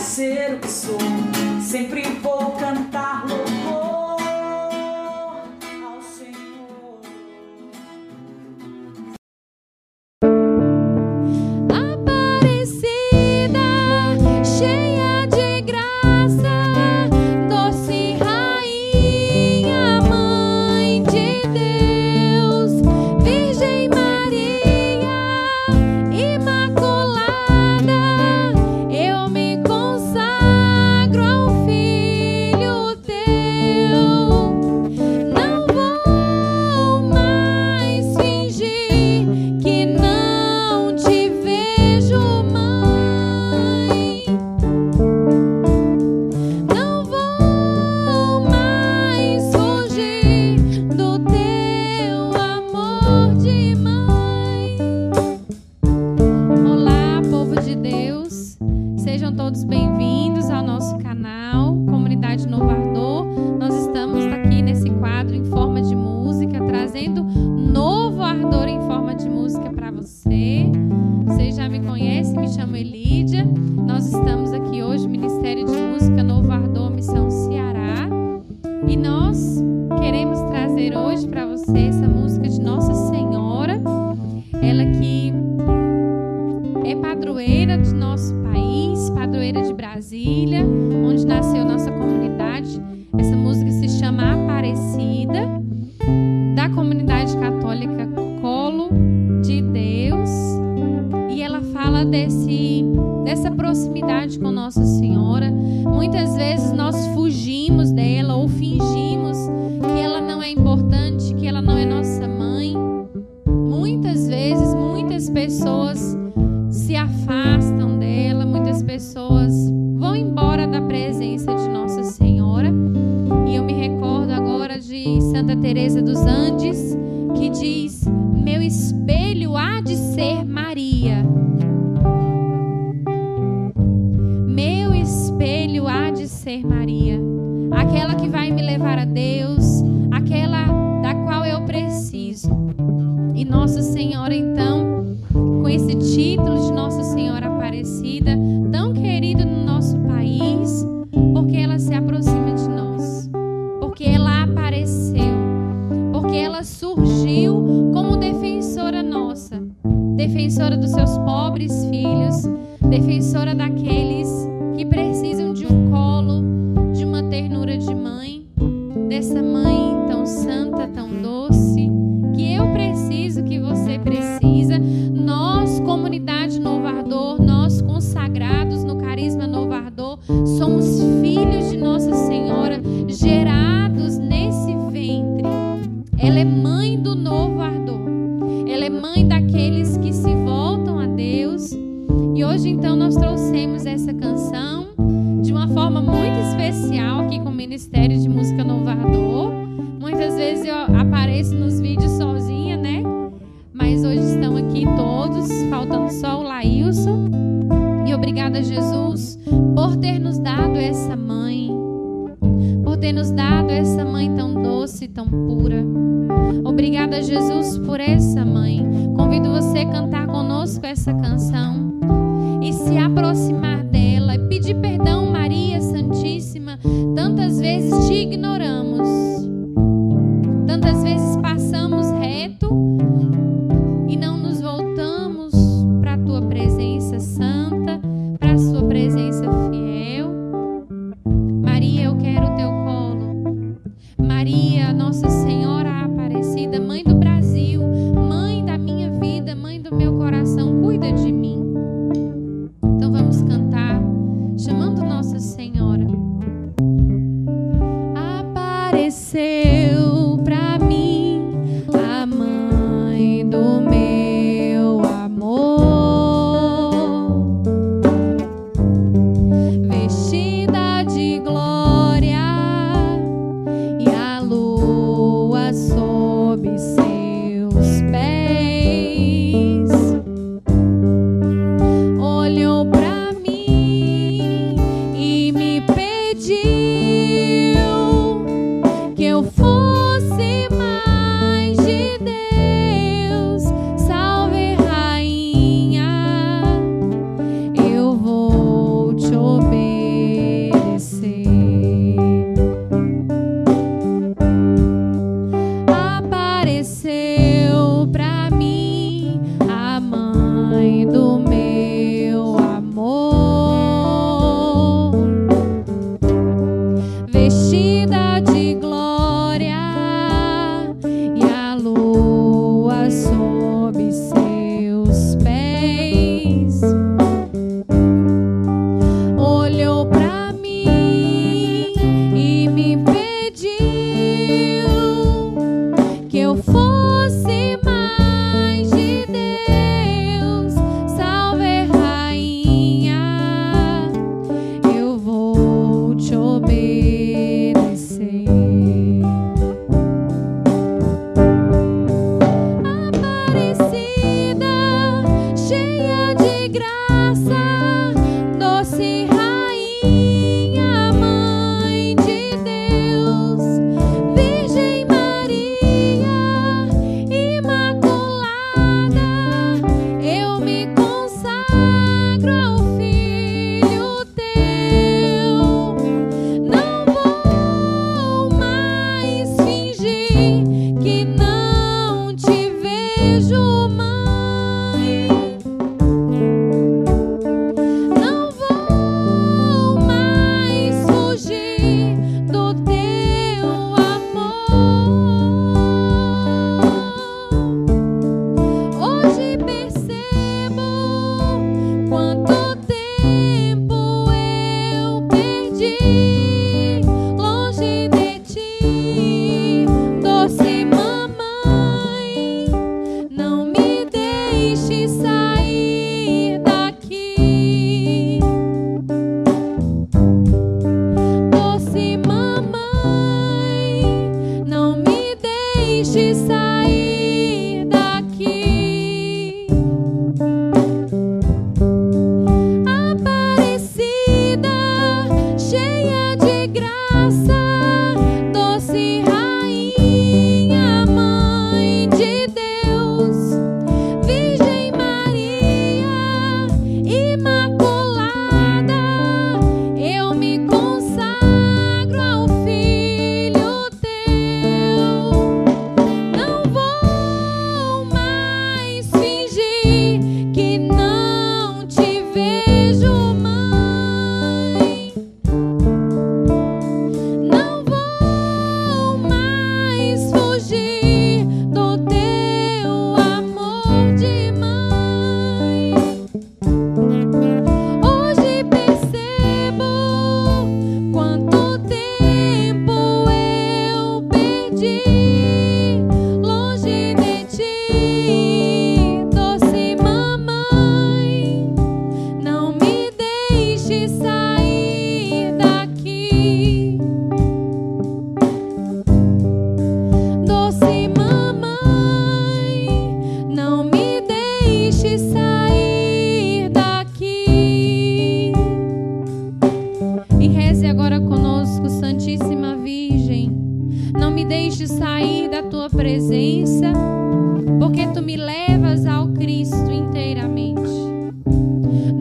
ser o que sou. Sempre Sejam todos bem-vindos ao nosso canal Comunidade Novo Ardor. Nós estamos aqui nesse quadro em forma de música, trazendo novo ardor em forma de música para você. Você já me conhece, me chamo Elídia. Nós estamos aqui hoje, Ministério de Música Novo Ardor, Missão Ceará. E nós queremos trazer hoje para você essa música de Nossa fala desse, dessa proximidade com Nossa Senhora. Muitas vezes nós fugimos dela ou fingimos que ela não é importante, que ela não é nossa mãe. Muitas vezes, muitas pessoas se afastam dela, muitas pessoas vão embora da presença de Nossa Senhora. E eu me recordo agora de Santa Teresa dos título de Nossa Senhora Aparecida, tão querido no nosso país, porque ela se aproxima de nós, porque ela apareceu, porque ela surgiu como defensora nossa, defensora dos seus pobres filhos, defensora daqueles que precisam de um colo, de uma ternura de mãe, hoje então nós trouxemos essa canção de uma forma muito especial aqui com o Ministério de Música Novo Ardor. Muitas vezes eu apareço nos vídeos sozinha, né? Mas hoje estão aqui todos, faltando só o Laílson. E obrigada, Jesus, por ter nos dado essa mãe, por ter nos dado essa mãe tão doce, tão pura. Obrigada, Jesus, por essa mãe. Convido você a cantar conosco essa canção se aproximar dela e pedir perdão, Maria Santíssima. Tantas vezes te ignoramos,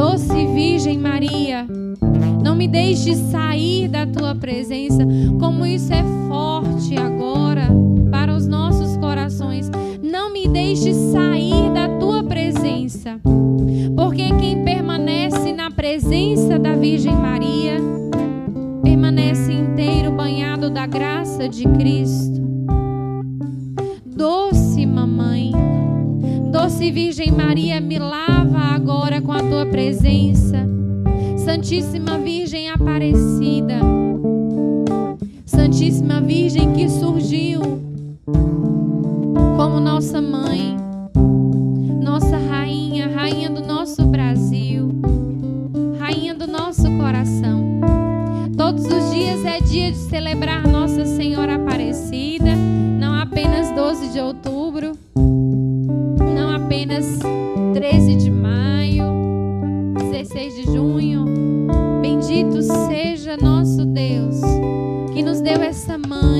doce Virgem Maria, não me deixe sair da tua presença, como isso é forte agora para os nossos corações. Não me deixe sair da tua presença, porque quem permanece na presença da Virgem Maria permanece inteiro banhado da graça de Cristo. Doce mamãe, doce Virgem Maria, milagre a tua presença. Santíssima Virgem Aparecida, Santíssima Virgem que surgiu como nossa mãe.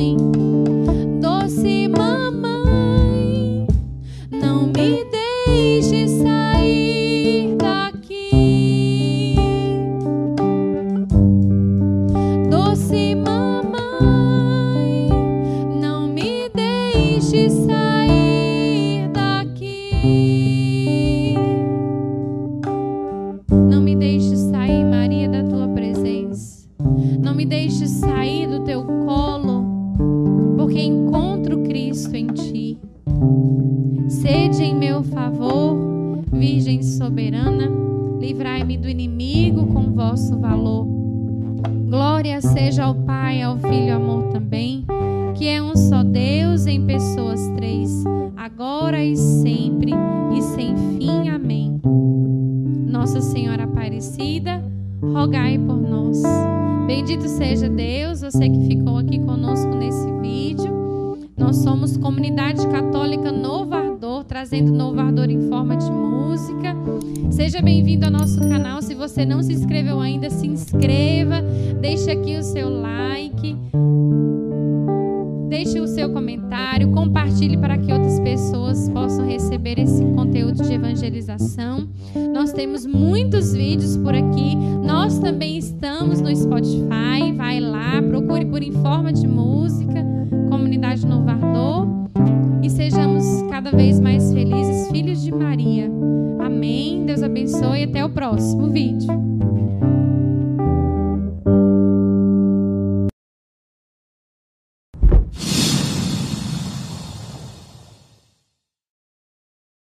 feeling. música. Seja bem-vindo ao nosso canal. Se você não se inscreveu ainda, se inscreva. Deixe aqui o seu like. Deixe o seu comentário, compartilhe para que outras pessoas possam receber esse conteúdo de evangelização. Nós temos muitos vídeos por aqui. Nós também estamos no Spotify. Vai lá, procure por Informa de Música próximo vídeo.